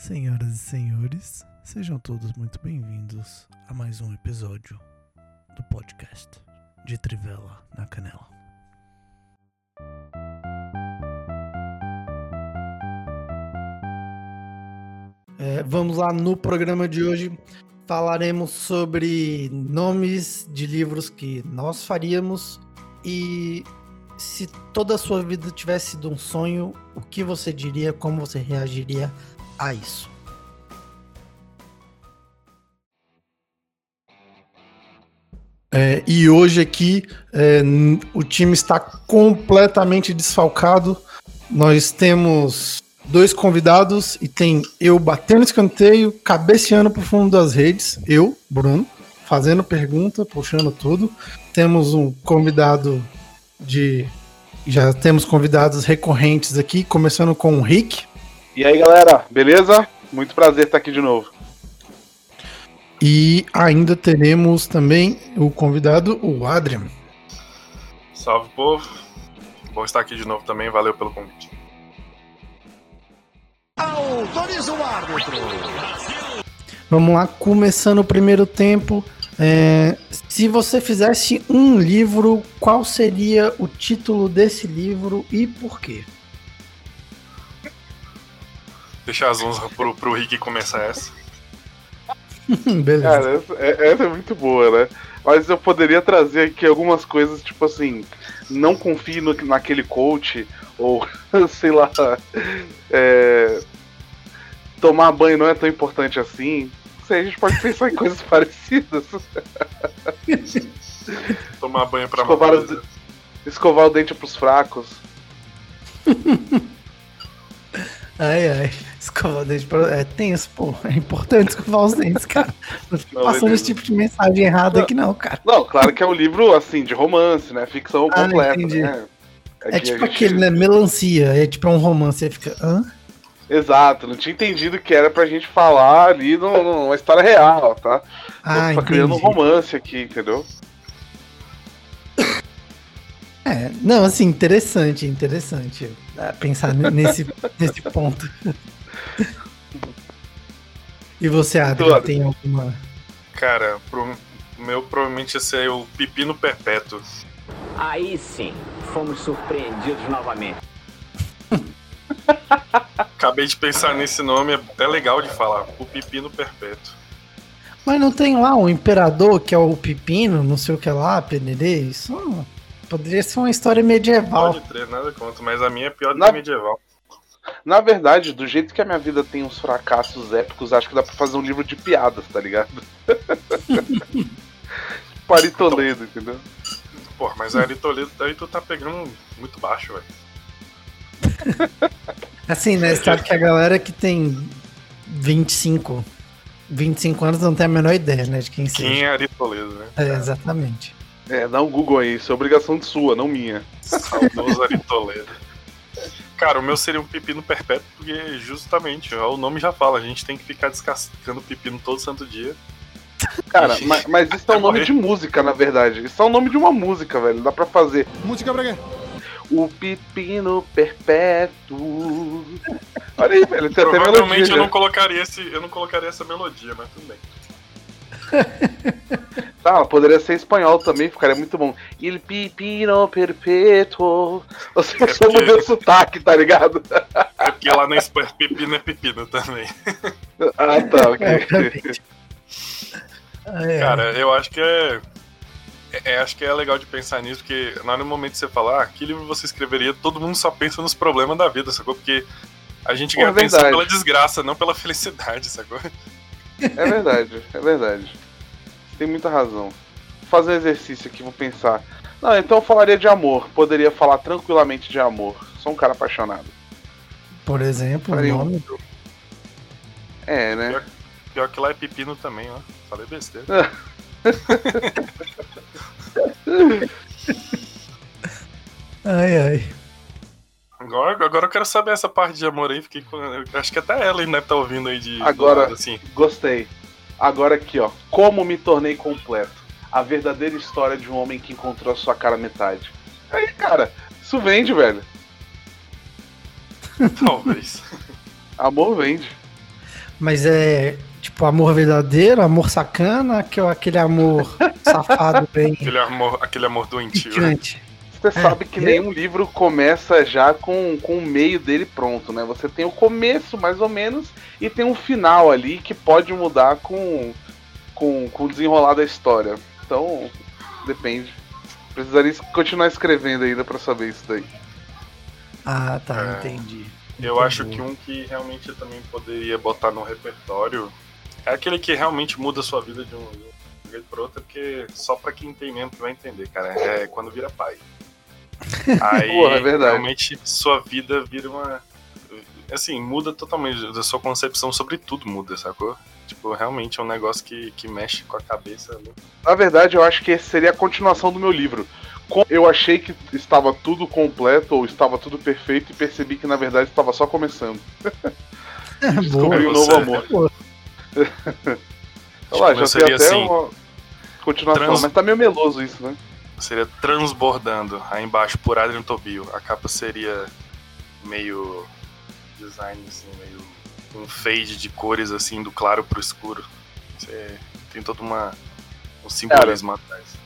Senhoras e senhores, sejam todos muito bem-vindos a mais um episódio do podcast de Trivela na Canela. É, vamos lá, no programa de hoje falaremos sobre nomes de livros que nós faríamos e se toda a sua vida tivesse sido um sonho, o que você diria, como você reagiria a isso? É, e hoje aqui é, o time está completamente desfalcado. Nós temos dois convidados e tem eu batendo escanteio, cabeceando pro fundo das redes, eu, Bruno, fazendo pergunta, puxando tudo. Temos um convidado de já temos convidados recorrentes aqui, começando com o Rick. E aí, galera, beleza? Muito prazer estar aqui de novo. E ainda teremos também o convidado, o Adrian. Salve, povo. Bom estar aqui de novo também, valeu pelo convite. Autoriza o árbitro. Vamos lá, começando o primeiro tempo. É, se você fizesse um livro, qual seria o título desse livro e por quê? Deixar as honras pro, pro Rick começar essa. Beleza. Cara, essa, é, essa, é muito boa, né? Mas eu poderia trazer aqui algumas coisas, tipo assim, não confie no, naquele coach, ou sei lá, é, tomar banho não é tão importante assim. Não sei, a gente pode pensar em coisas parecidas. Tomar banho pra escovar, o, escovar o dente pros fracos. Ai, ai. Escovar o dente pra... É tenso, pô. É importante escovar os dentes, cara. Não fica passando esse tipo de mensagem errada não, aqui, não, cara. Não, claro que é um livro, assim, de romance, né? Ficção ah, completa, né? É, é tipo gente... aquele, né? Melancia. É tipo um romance. Aí fica. Hã? Exato, não tinha entendido que era pra gente falar ali numa história real, tá? Ah, tô criando um romance aqui, entendeu? É, não, assim, interessante, interessante é, pensar nesse, nesse ponto. E você, Adriano, tem alguma. Cara, pro meu provavelmente ia ser o Pepino Perpétuo. Aí sim, fomos surpreendidos novamente. Acabei de pensar nesse nome, é até legal de falar. O Pepino Perpétuo. Mas não tem lá um imperador que é o Pepino, não sei o que lá, Penerê? Isso poderia ser uma história medieval. Pode ter, nada contra, mas a minha é pior do Na... que medieval. Na verdade, do jeito que a minha vida tem uns fracassos épicos, acho que dá pra fazer um livro de piadas, tá ligado? Ari Toledo, entendeu? Pô, mas a Ari Toledo aí tu tá pegando muito baixo, velho. Assim, né? Você sabe que a galera que tem 25, 25 anos não tem a menor ideia, né? De quem seja. Quem é Ari Toledo, né? É, exatamente. É, dá um Google aí, isso é obrigação de sua, não minha. Saudoso Ari Toledo. Cara, o meu seria um pepino perpétuo, porque justamente, o nome já fala, a gente tem que ficar descascando pepino todo santo dia. Cara, mas, mas isso é um nome de música, na verdade. Isso é o nome de uma música, velho. Dá pra fazer. Música pra quê? O pepino perpétuo. Olha aí, velho. Tem Provavelmente até eu não colocaria esse, eu não colocaria essa melodia, mas tudo bem. Tá, poderia ser espanhol também, ficaria muito bom. Il pepino perpétuo. Você é só porque... o sotaque, tá ligado? É porque lá na Espanha pepino é pepino também. Ah, tá, ok. É, Cara, eu acho que é é, acho que é legal de pensar nisso, porque na hora no momento que você falar, ah, que livro você escreveria, todo mundo só pensa nos problemas da vida, sacou? Porque a gente quer é pensar pela desgraça, não pela felicidade, sacou? É verdade, é verdade. Tem muita razão. Vou fazer um exercício aqui, vou pensar. Não, então eu falaria de amor. Poderia falar tranquilamente de amor. Sou um cara apaixonado. Por exemplo, o nome do. É, né? Pior, pior, que lá é pepino também, ó. Falei besteira. ai, ai. Agora, agora eu quero saber essa parte de amor aí. Fiquei com, acho que até ela ainda tá ouvindo aí de. Agora, lado, assim. gostei. Agora aqui, ó. Como me tornei completo. A verdadeira história de um homem que encontrou a sua cara metade. Aí, cara, isso vende, velho. Talvez. Amor vende. Mas é tipo amor verdadeiro, amor sacana, que é aquele amor safado bem. Aquele amor, aquele amor doentio. Você é, sabe que nenhum livro começa já com, com o meio dele pronto, né? Você tem o começo, mais ou menos, e tem um final ali que pode mudar com, com, com o desenrolar da história. Então, depende. Precisaria continuar escrevendo ainda para saber isso daí. Ah, tá, é, entendi. Eu entendi. acho que um que realmente também poderia botar no repertório é aquele que realmente muda a sua vida de um jeito para outro, porque só para quem tem mesmo que vai entender, cara. É quando vira pai. Aí Porra, é realmente sua vida vira uma. Assim, muda totalmente. A sua concepção sobre tudo muda, sacou? Tipo, realmente é um negócio que, que mexe com a cabeça. Né? Na verdade, eu acho que esse seria a continuação do meu livro. Eu achei que estava tudo completo ou estava tudo perfeito e percebi que na verdade estava só começando. Descobri um novo amor. Olha lá, tipo, já tem até assim, uma continuação, trans... mas tá meio meloso isso, né? Seria transbordando. Aí embaixo por Adrian Tobio. A capa seria meio design assim, meio um fade de cores assim do claro pro escuro. Você tem todo uma um simbolismo Cara, atrás.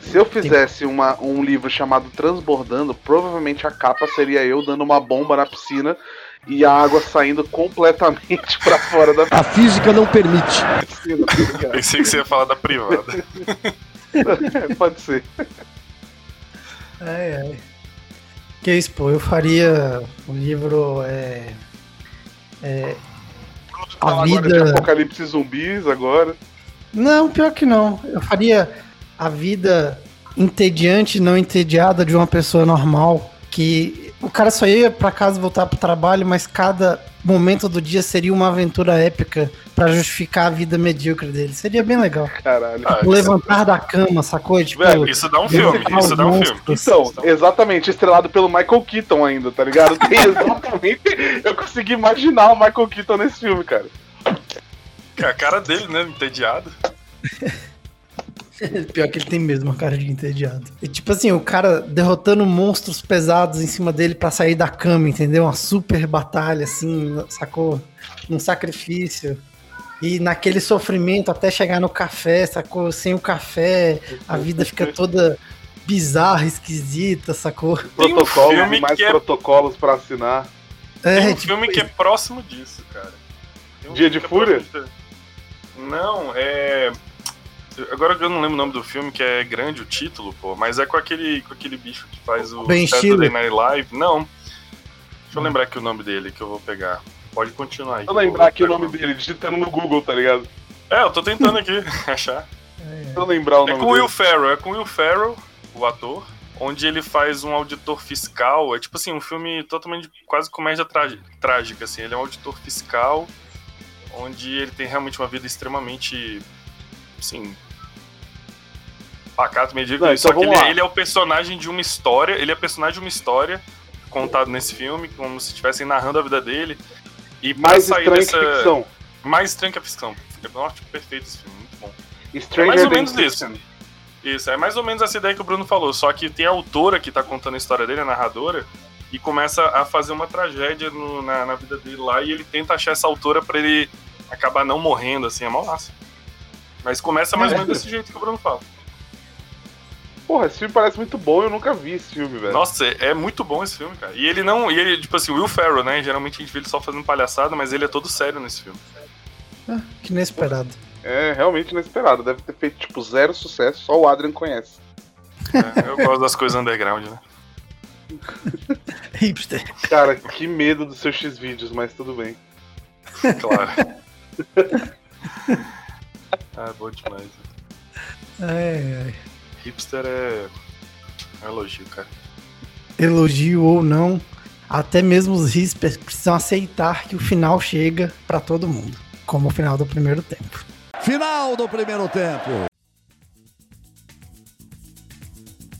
Se eu fizesse uma, um livro chamado Transbordando, provavelmente a capa seria eu dando uma bomba na piscina e a água saindo completamente para fora da. A física não permite. Pensei que você ia falar da privada. Pode ser. Ai, ai. Que isso, pô, eu faria um livro. É, é, a vida. de apocalipse zumbis agora. Não, pior que não. Eu faria a vida entediante, não entediada de uma pessoa normal que o cara só ia para casa voltar pro trabalho, mas cada momento do dia seria uma aventura épica para justificar a vida medíocre dele. Seria bem legal. Caralho. Ah, o levantar isso... da cama, sacou? Tipo, Velho, isso dá um filme, isso dá um filme. Então, exatamente, estrelado pelo Michael Keaton ainda, tá ligado? Tem exatamente. eu consegui imaginar o Michael Keaton nesse filme, cara. A cara dele, né? Entediado. Pior que ele tem mesmo a cara de entediado. E tipo assim, o cara derrotando monstros pesados em cima dele para sair da cama, entendeu? Uma super batalha, assim, sacou? Um sacrifício. E naquele sofrimento até chegar no café, sacou? Sem o café, a vida fica toda bizarra, esquisita, sacou? Protocolo, um mais é... protocolos para assinar. É, Tem um tipo filme que é próximo disso, cara. Um Dia de é Fúria? Não, é Agora eu não lembro o nome do filme, que é grande o título, pô, mas é com aquele, com aquele bicho que faz o ben Saturday Night Live. Não. Deixa eu lembrar aqui o nome dele que eu vou pegar. Pode continuar aí. Eu lembrar aqui o nome dele, digitando no Google, tá ligado? É, eu tô tentando aqui achar. Deixa eu lembrar o é nome com Will Ferrell, é com Will Ferrell, o ator, onde ele faz um auditor fiscal. É tipo assim, um filme totalmente quase comédia trágica, assim. Ele é um auditor fiscal, onde ele tem realmente uma vida extremamente, assim, pacato, medíocre. Não, então só que ele, ele, é o personagem de uma história, ele é personagem de uma história contado nesse filme, como se estivessem narrando a vida dele. E mais estranho dessa... que ficção. Mais estranho que a ficção. Nossa, perfeito esse filme, muito bom. Stranger é mais ou menos isso. Isso, é mais ou menos essa ideia que o Bruno falou, só que tem a autora que tá contando a história dele, a narradora, e começa a fazer uma tragédia no, na, na, vida dele lá, e ele tenta achar essa autora para ele acabar não morrendo, assim, é mal massa. Mas começa mais ou menos desse jeito que o Bruno fala. Porra, esse filme parece muito bom, eu nunca vi esse filme, velho. Nossa, é, é muito bom esse filme, cara. E ele não. E ele, tipo assim, Will Ferrell, né? Geralmente a gente vê ele só fazendo palhaçada, mas ele é todo sério nesse filme. Ah, que inesperado. É, realmente inesperado. Deve ter feito, tipo, zero sucesso, só o Adrian conhece. É, eu gosto das coisas underground, né? Hipster. Cara, que medo dos seus X-Vídeos, mas tudo bem. Claro. ah, bom demais. Ai, ai. Hipster é. é um elogio, cara. Elogio ou não, até mesmo os hipsters precisam aceitar que o final chega para todo mundo, como o final do primeiro tempo. Final do primeiro tempo.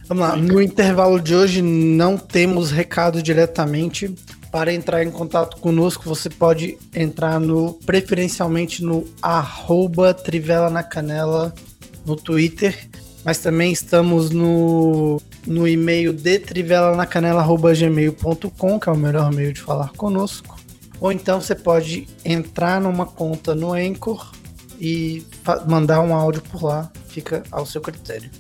Vamos lá, no intervalo de hoje não temos recado diretamente. Para entrar em contato conosco, você pode entrar no preferencialmente no arroba Trivela na Canela no Twitter mas também estamos no, no e-mail de trivelanacanela.gmail.com, que é o melhor meio de falar conosco. ou então você pode entrar numa conta no Anchor e mandar um áudio por lá, fica ao seu critério.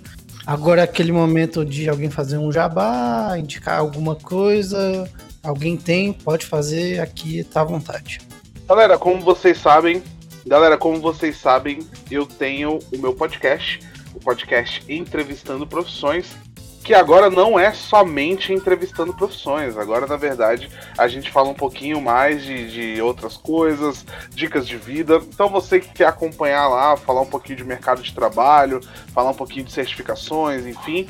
Agora é aquele momento de alguém fazer um jabá, indicar alguma coisa, alguém tem, pode fazer aqui, tá à vontade. Galera, como vocês sabem, galera, como vocês sabem, eu tenho o meu podcast, podcast Entrevistando Profissões, que agora não é somente entrevistando profissões. Agora, na verdade, a gente fala um pouquinho mais de, de outras coisas, dicas de vida. Então, você que quer acompanhar lá, falar um pouquinho de mercado de trabalho, falar um pouquinho de certificações, enfim,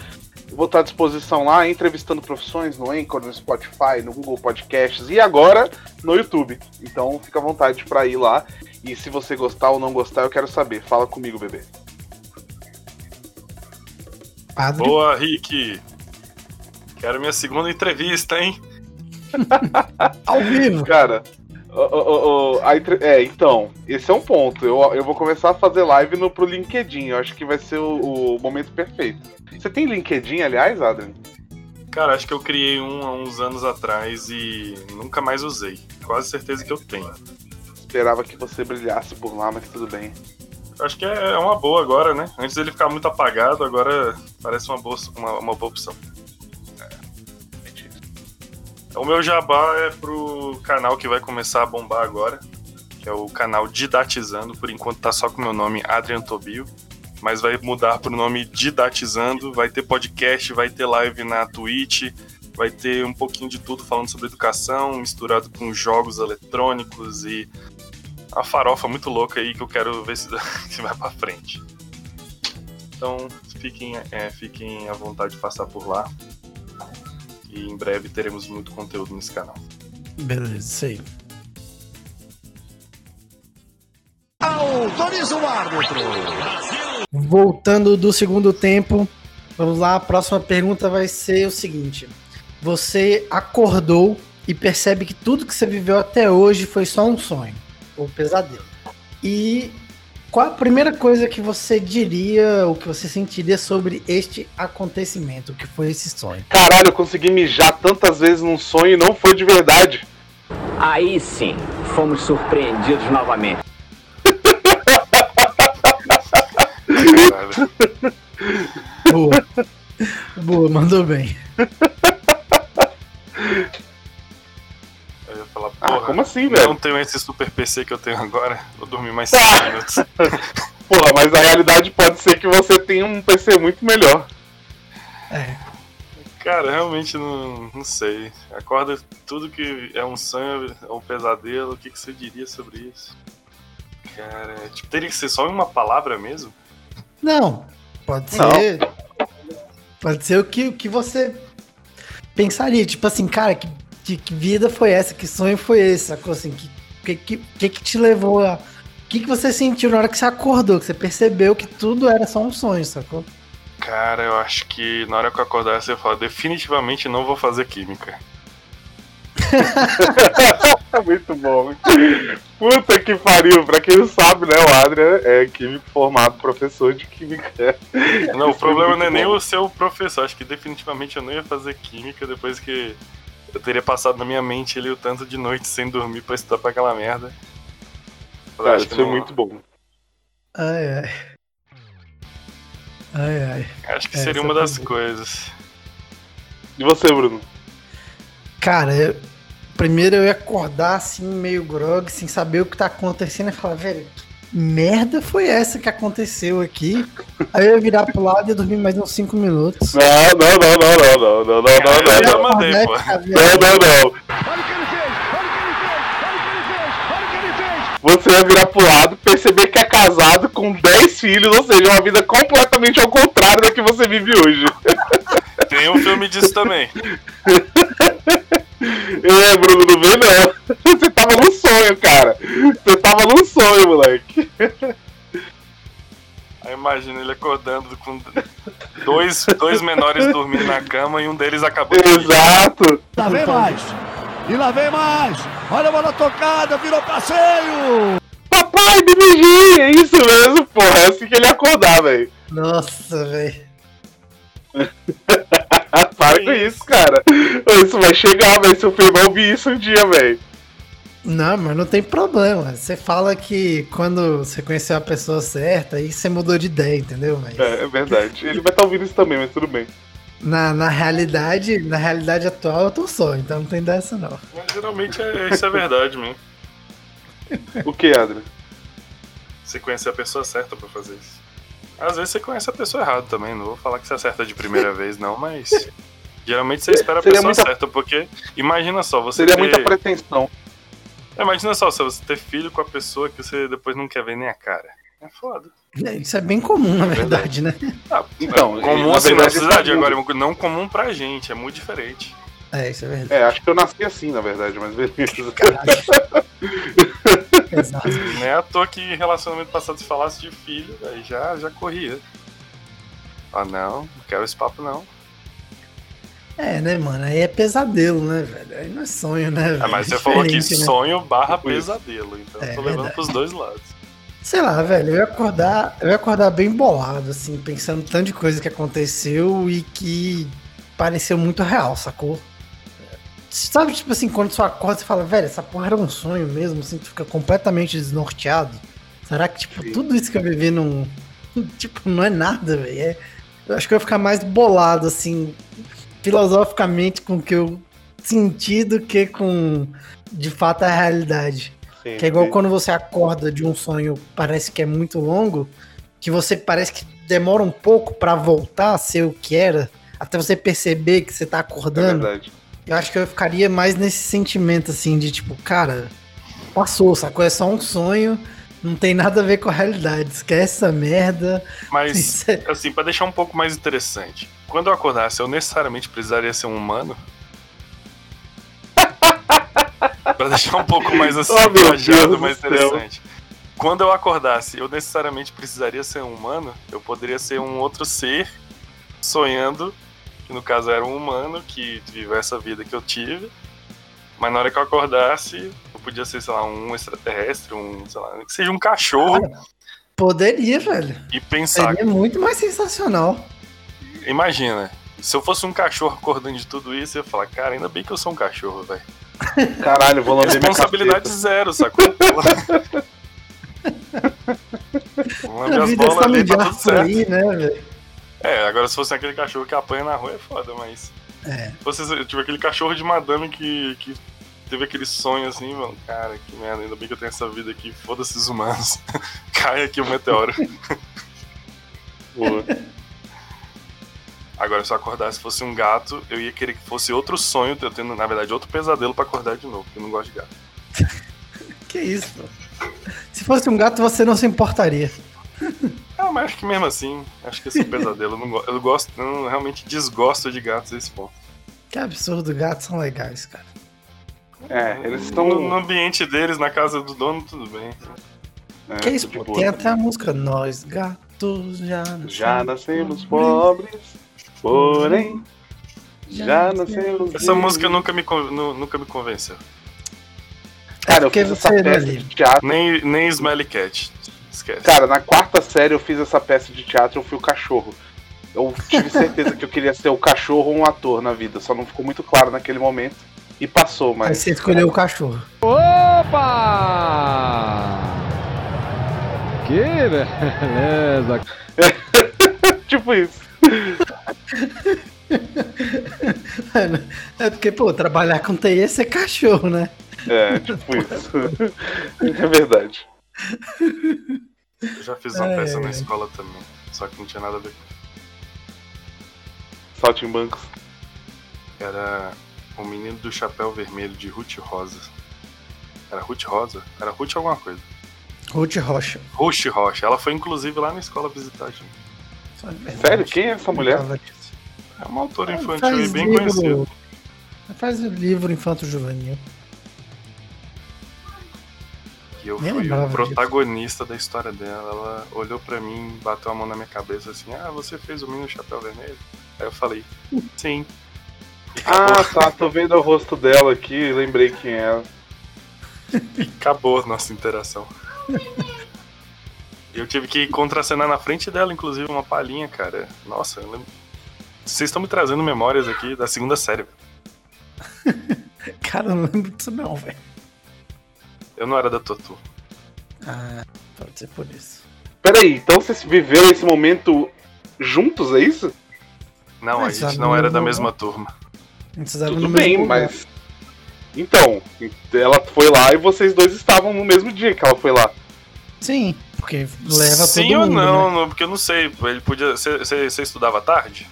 vou estar à disposição lá, entrevistando profissões no Anchor, no Spotify, no Google Podcasts e agora no YouTube. Então, fica à vontade para ir lá. E se você gostar ou não gostar, eu quero saber. Fala comigo, bebê. Padre. Boa, Rick. Quero minha segunda entrevista, hein? Ao vivo. Cara, é, então, esse é um ponto. Eu, eu vou começar a fazer live no, pro LinkedIn. Eu acho que vai ser o, o momento perfeito. Você tem LinkedIn, aliás, Adrian? Cara, acho que eu criei um há uns anos atrás e nunca mais usei. Quase certeza que eu tenho. Esperava que você brilhasse por lá, mas tudo bem. Acho que é uma boa agora, né? Antes ele ficar muito apagado, agora parece uma boa, uma, uma boa opção. É. O meu jabá é pro canal que vai começar a bombar agora, que é o canal Didatizando. Por enquanto tá só com o meu nome, Adrian Tobio. Mas vai mudar pro nome Didatizando. Vai ter podcast, vai ter live na Twitch, vai ter um pouquinho de tudo falando sobre educação, misturado com jogos eletrônicos e uma farofa muito louca aí que eu quero ver se, se vai pra frente. Então fiquem, é, fiquem à vontade de passar por lá. E em breve teremos muito conteúdo nesse canal. Beleza, isso aí. Autoriza o árbitro. Voltando do segundo tempo, vamos lá. A próxima pergunta vai ser o seguinte: Você acordou e percebe que tudo que você viveu até hoje foi só um sonho o pesadelo. E qual a primeira coisa que você diria ou que você sentiria sobre este acontecimento, que foi esse sonho? Caralho, eu consegui mijar tantas vezes num sonho e não foi de verdade. Aí sim, fomos surpreendidos novamente. Boa. Boa, mandou bem. como assim, velho? Não tenho esse super PC que eu tenho agora, vou dormir mais 5 minutos. porra, mas a realidade pode ser que você tenha um PC muito melhor. É. Cara, realmente não, não sei. Acorda tudo que é um sonho, é um pesadelo, o que, que você diria sobre isso? Cara, tipo, teria que ser só uma palavra mesmo? Não, pode ser. Não. Pode ser o que, o que você pensaria. Tipo assim, cara, que que, que, vida foi essa? Que sonho foi esse? Sacou assim? Que que, que, que te levou a. O que, que você sentiu na hora que você acordou? Que você percebeu que tudo era só um sonho, sacou? Cara, eu acho que na hora que eu acordar você fala, definitivamente não vou fazer química. Muito bom. Puta que pariu. Pra quem não sabe, né? O Adrian é químico formado, professor de química. Não, o problema não é nem o seu professor. Acho que definitivamente eu não ia fazer química depois que eu teria passado na minha mente ali o tanto de noite sem dormir pra estudar pra aquela merda. Cara, isso foi muito bom. Ai, ai. Ai, ai. Acho que é, seria uma das coisas. E você, Bruno? Cara, eu, primeiro eu ia acordar assim, meio grog, sem saber o que tá acontecendo e falar, velho, merda foi essa que aconteceu aqui? Aí eu ia virar pro lado e ia dormir mais uns 5 minutos. Não, não, não, não, não, não, não, não, não, não. Mandei, pô. Não, não, não. Você vai virar pro lado, perceber que é casado com 10 filhos, ou seja, uma vida completamente ao contrário da que você vive hoje. Tem um filme disso também. É, Bruno, não vê não. Imagina ele acordando com dois, dois menores dormindo na cama e um deles acabou de Exato. Lá vem mais. E lá vem mais. Olha a bola tocada, virou passeio. Papai, BBG, é isso mesmo, porra. É assim que ele ia acordar, velho. Nossa, velho. Para com isso, cara. Isso vai chegar, velho. Seu filho vai ouvir isso um dia, velho. Não, mas não tem problema. Você fala que quando você conheceu a pessoa certa, aí você mudou de ideia, entendeu? Mas... É, é verdade. Ele vai estar tá ouvindo isso também, mas tudo bem. Na, na realidade, na realidade atual eu tô só, então não tem dessa não. Mas geralmente é, isso é verdade mesmo. o que, Adri? Você conhecer a pessoa certa para fazer isso. Às vezes você conhece a pessoa errada também, não vou falar que você acerta de primeira vez, não, mas. Geralmente você espera a pessoa muita... certa, porque imagina só, você. Seria ter... muita pretensão. É, imagina só, se você ter filho com a pessoa que você depois não quer ver nem a cara. É foda. É, isso é bem comum, na verdade, né? Ah, então, é comum assim na cidade, é agora, não comum pra gente, é muito diferente. É, isso é verdade. É, acho que eu nasci assim, na verdade, mas beleza. Exato. Não é à toa que relacionamento passado se falasse de filho, aí já, já corria. Ah, não, não quero esse papo não. É, né, mano? Aí é pesadelo, né, velho? Aí não é sonho, né, velho? Ah, mas você falou que né? sonho barra pesadelo, então é, eu tô levando verdade. pros dois lados. Sei lá, velho, eu ia acordar, eu ia acordar bem bolado, assim, pensando tanto de coisa que aconteceu e que pareceu muito real, sacou? Sabe, tipo assim, quando você acorda, você fala, velho, essa porra era um sonho mesmo, assim, tu fica completamente desnorteado. Será que, tipo, tudo isso que eu vivi não. Tipo, não é nada, velho. É, eu acho que eu ia ficar mais bolado, assim, filosoficamente com o que eu senti do que com, de fato, a realidade. Sim, que é igual sim. quando você acorda de um sonho, parece que é muito longo, que você parece que demora um pouco para voltar a ser o que era, até você perceber que você tá acordando. É. Eu acho que eu ficaria mais nesse sentimento assim de tipo, cara, passou, sacou? É só um sonho, não tem nada a ver com a realidade. Esquece essa merda. Mas, é assim, para deixar um pouco mais interessante, quando eu acordasse, eu necessariamente precisaria ser um humano? pra deixar um pouco mais assim, oh, viajado, mais interessante. Quando eu acordasse, eu necessariamente precisaria ser um humano? Eu poderia ser um outro ser sonhando, que no caso era um humano que viveu essa vida que eu tive. Mas na hora que eu acordasse, podia ser, sei lá, um extraterrestre, um, sei lá, que seja um cachorro. Poderia, velho. E pensar. Seria muito mais sensacional imagina, se eu fosse um cachorro acordando de tudo isso, eu ia falar, cara, ainda bem que eu sou um cachorro, velho. Caralho, vou lamber Responsabilidade zero, sacou? Lambe as bolas ali, tá tudo certo. Aí, né, é, agora se fosse aquele cachorro que apanha na rua é foda, mas. É. Se fosse tipo, aquele cachorro de madame que, que teve aquele sonho assim, mano, cara, que merda, ainda bem que eu tenho essa vida aqui, foda-se os humanos. Cai aqui o meteoro. Boa. Agora, se eu acordasse fosse um gato, eu ia querer que fosse outro sonho, eu tendo, na verdade, outro pesadelo para acordar de novo, porque eu não gosto de gato. que isso? Se fosse um gato, você não se importaria. Ah, mas acho que mesmo assim, acho que esse é um pesadelo. Eu, não, eu gosto, eu realmente desgosto de gatos a esse ponto. Que absurdo, gatos são legais, cara. É, eles estão. No, no, ambiente deles, na casa do dono, tudo bem. É, que isso, pô? Tem até a música Nós Gatos Já Já nascemos pobres. Porém, já nascemos. Essa música nunca me, nunca me convenceu. Cara, eu fiz essa peça de teatro. Nem, nem Smelly Cat. Esquece. Cara, na quarta série eu fiz essa peça de teatro, eu fui o cachorro. Eu tive certeza que eu queria ser o cachorro ou um ator na vida, só não ficou muito claro naquele momento. E passou, mas. Aí você escolheu o cachorro. Opa! Que beleza! tipo isso. é porque, pô, trabalhar com TI é ser cachorro, né? É, tipo isso. é verdade. Eu já fiz uma é, peça na escola também, só que não tinha nada a ver com bancos. Era o menino do chapéu vermelho de Ruth Rosa. Era Ruth Rosa? Era Ruth alguma coisa. Ruth Rocha. Ruth Rocha. Ela foi inclusive lá na escola visitar a gente. Sério? Quem é essa mulher? É uma autora infantil e bem livro, conhecida. Faz o livro infanto juvenil. E eu fui o protagonista disso. da história dela. Ela olhou para mim, bateu a mão na minha cabeça assim: Ah, você fez o menino chapéu vermelho? Aí eu falei: Sim. Ah, tá, tô vendo o rosto dela aqui, lembrei quem é. E acabou a nossa interação. Eu tive que contracenar na frente dela, inclusive, uma palhinha, cara. Nossa, eu lembro... vocês estão me trazendo memórias aqui da segunda série. cara, eu não lembro disso não, velho. Eu não era da tua turma. Ah, pode ser por isso. Peraí, então vocês viveram esse momento juntos, é isso? Não, mas a gente não era da mesma turma. Tudo bem, lugar. mas. Então, ela foi lá e vocês dois estavam no mesmo dia que ela foi lá. Sim, porque leva Sim todo mundo. Sim ou não, né? porque eu não sei. Ele podia. Você estudava tarde?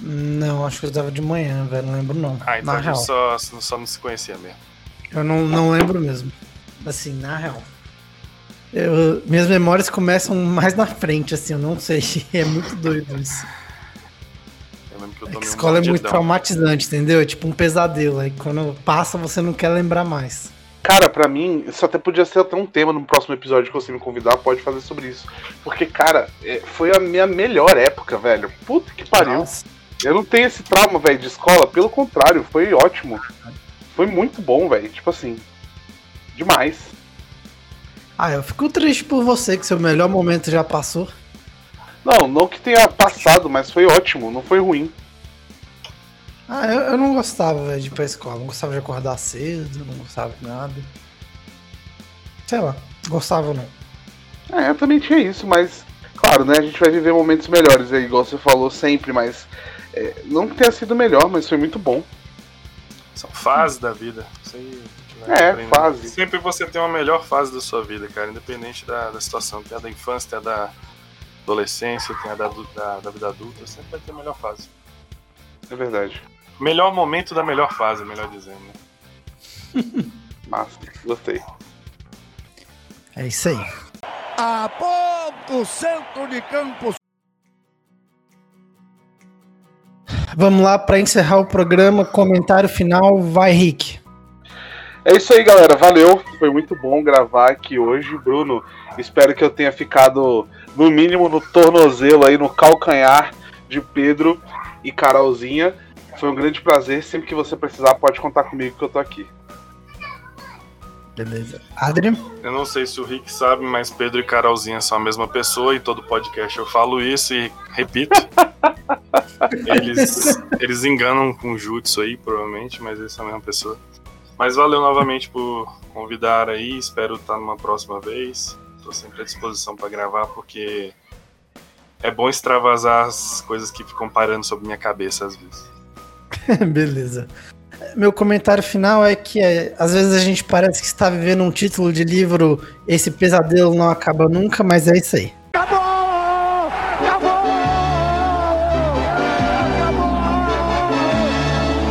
Não, acho que eu estudava de manhã, velho. Não lembro não. Ah, então na a gente só, só não se conhecia mesmo. Eu não, não lembro mesmo. Assim, na real. Eu, minhas memórias começam mais na frente, assim, eu não sei. É muito doido isso. A escola um é muito traumatizante, entendeu? É tipo um pesadelo. Aí quando passa, você não quer lembrar mais. Cara, para mim, isso até podia ser até um tema no próximo episódio que você me convidar, pode fazer sobre isso. Porque, cara, é, foi a minha melhor época, velho. Puta que pariu. Nossa. Eu não tenho esse trauma, velho, de escola. Pelo contrário, foi ótimo. Foi muito bom, velho. Tipo assim, demais. Ah, eu fico triste por você que seu melhor momento já passou. Não, não que tenha passado, mas foi ótimo, não foi ruim. Ah, eu, eu não gostava véio, de ir pra escola, não gostava de acordar cedo, não gostava de nada. Sei lá, gostava não. É, eu também tinha isso, mas claro, né, a gente vai viver momentos melhores aí, igual você falou sempre, mas é, não que tenha sido melhor, mas foi muito bom. São fases da vida. Isso aí é, fase. Sempre você tem uma melhor fase da sua vida, cara, independente da, da situação. Tem a da infância, tem a da adolescência, tem a da, da, da vida adulta, sempre vai ter a melhor fase. É verdade. Melhor momento da melhor fase, melhor dizendo. Né? Massa, gostei. É isso aí. A ponto, centro de campo. Vamos lá para encerrar o programa. Comentário final, vai, Rick. É isso aí, galera. Valeu. Foi muito bom gravar aqui hoje, Bruno. Espero que eu tenha ficado, no mínimo, no tornozelo aí, no calcanhar de Pedro e Carolzinha. Foi um grande prazer. Sempre que você precisar, pode contar comigo que eu tô aqui. Beleza. Adrian? Eu não sei se o Rick sabe, mas Pedro e Carolzinha são a mesma pessoa. E todo podcast eu falo isso e repito. eles, eles enganam com jutsu aí, provavelmente, mas eles são a mesma pessoa. Mas valeu novamente por convidar aí, espero estar numa próxima vez. Estou sempre à disposição para gravar, porque é bom extravasar as coisas que ficam parando sobre minha cabeça às vezes. Beleza. Meu comentário final é que é, às vezes a gente parece que está vivendo um título de livro Esse Pesadelo Não Acaba Nunca, mas é isso aí.